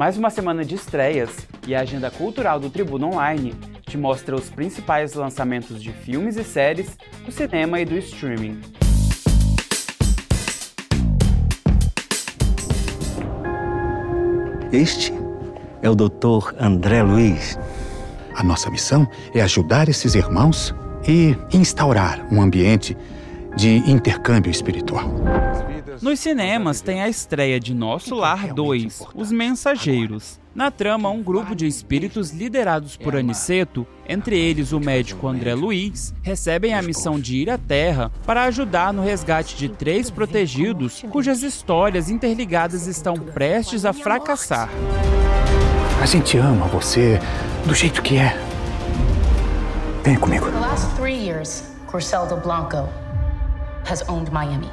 Mais uma semana de estreias e a agenda cultural do Tribuna Online te mostra os principais lançamentos de filmes e séries do cinema e do streaming. Este é o Dr. André Luiz. A nossa missão é ajudar esses irmãos e instaurar um ambiente de intercâmbio espiritual. Nos cinemas tem a estreia de Nosso Lar 2, Os Mensageiros. Na trama, um grupo de espíritos liderados por Aniceto, entre eles o médico André Luiz, recebem a missão de ir à Terra para ajudar no resgate de três protegidos cujas histórias interligadas estão prestes a fracassar. A gente ama você do jeito que é. Venha comigo. Corseldo Blanco has owned Miami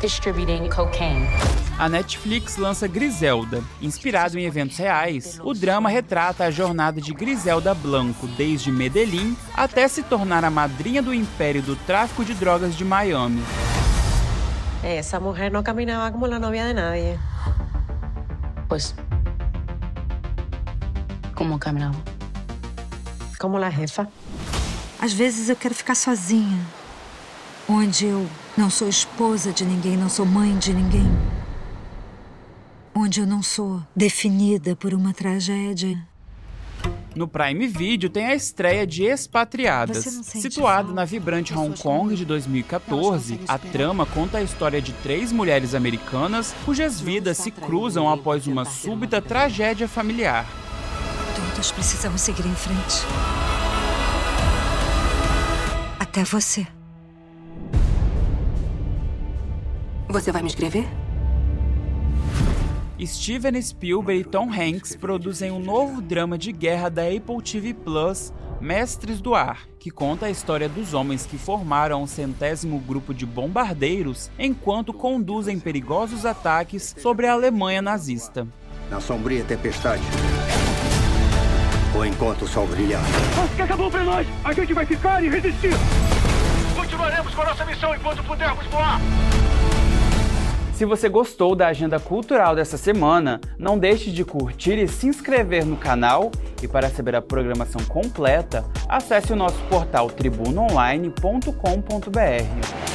distributing cocaine. A Netflix lança Griselda. Inspirado em eventos reais, o drama retrata a jornada de Griselda Blanco desde Medellín até se tornar a madrinha do império do tráfico de drogas de Miami. Essa mulher não caminhava como a novia de nadie. Pues, como caminhava? Como a jefa. Às vezes eu quero ficar sozinha, onde eu não sou esposa de ninguém, não sou mãe de ninguém. Onde eu não sou definida por uma tragédia. No Prime Video tem a estreia de Expatriadas. Situada na vibrante Hong Kong de 2014, a trama conta a história de três mulheres americanas cujas vidas se cruzam após uma súbita tragédia familiar. Todos precisamos seguir em frente. Até você. Você vai me escrever? Steven Spielberg e Tom Hanks produzem um novo drama de guerra da Apple TV Plus, Mestres do Ar, que conta a história dos homens que formaram o centésimo grupo de bombardeiros enquanto conduzem perigosos ataques sobre a Alemanha nazista. Na sombria tempestade, ou enquanto o sol brilhar. Mas que acabou pra nós! A gente vai ficar e resistir! Continuaremos com a nossa missão enquanto pudermos voar! Se você gostou da agenda cultural dessa semana, não deixe de curtir e se inscrever no canal. E para saber a programação completa, acesse o nosso portal tribunaonline.com.br.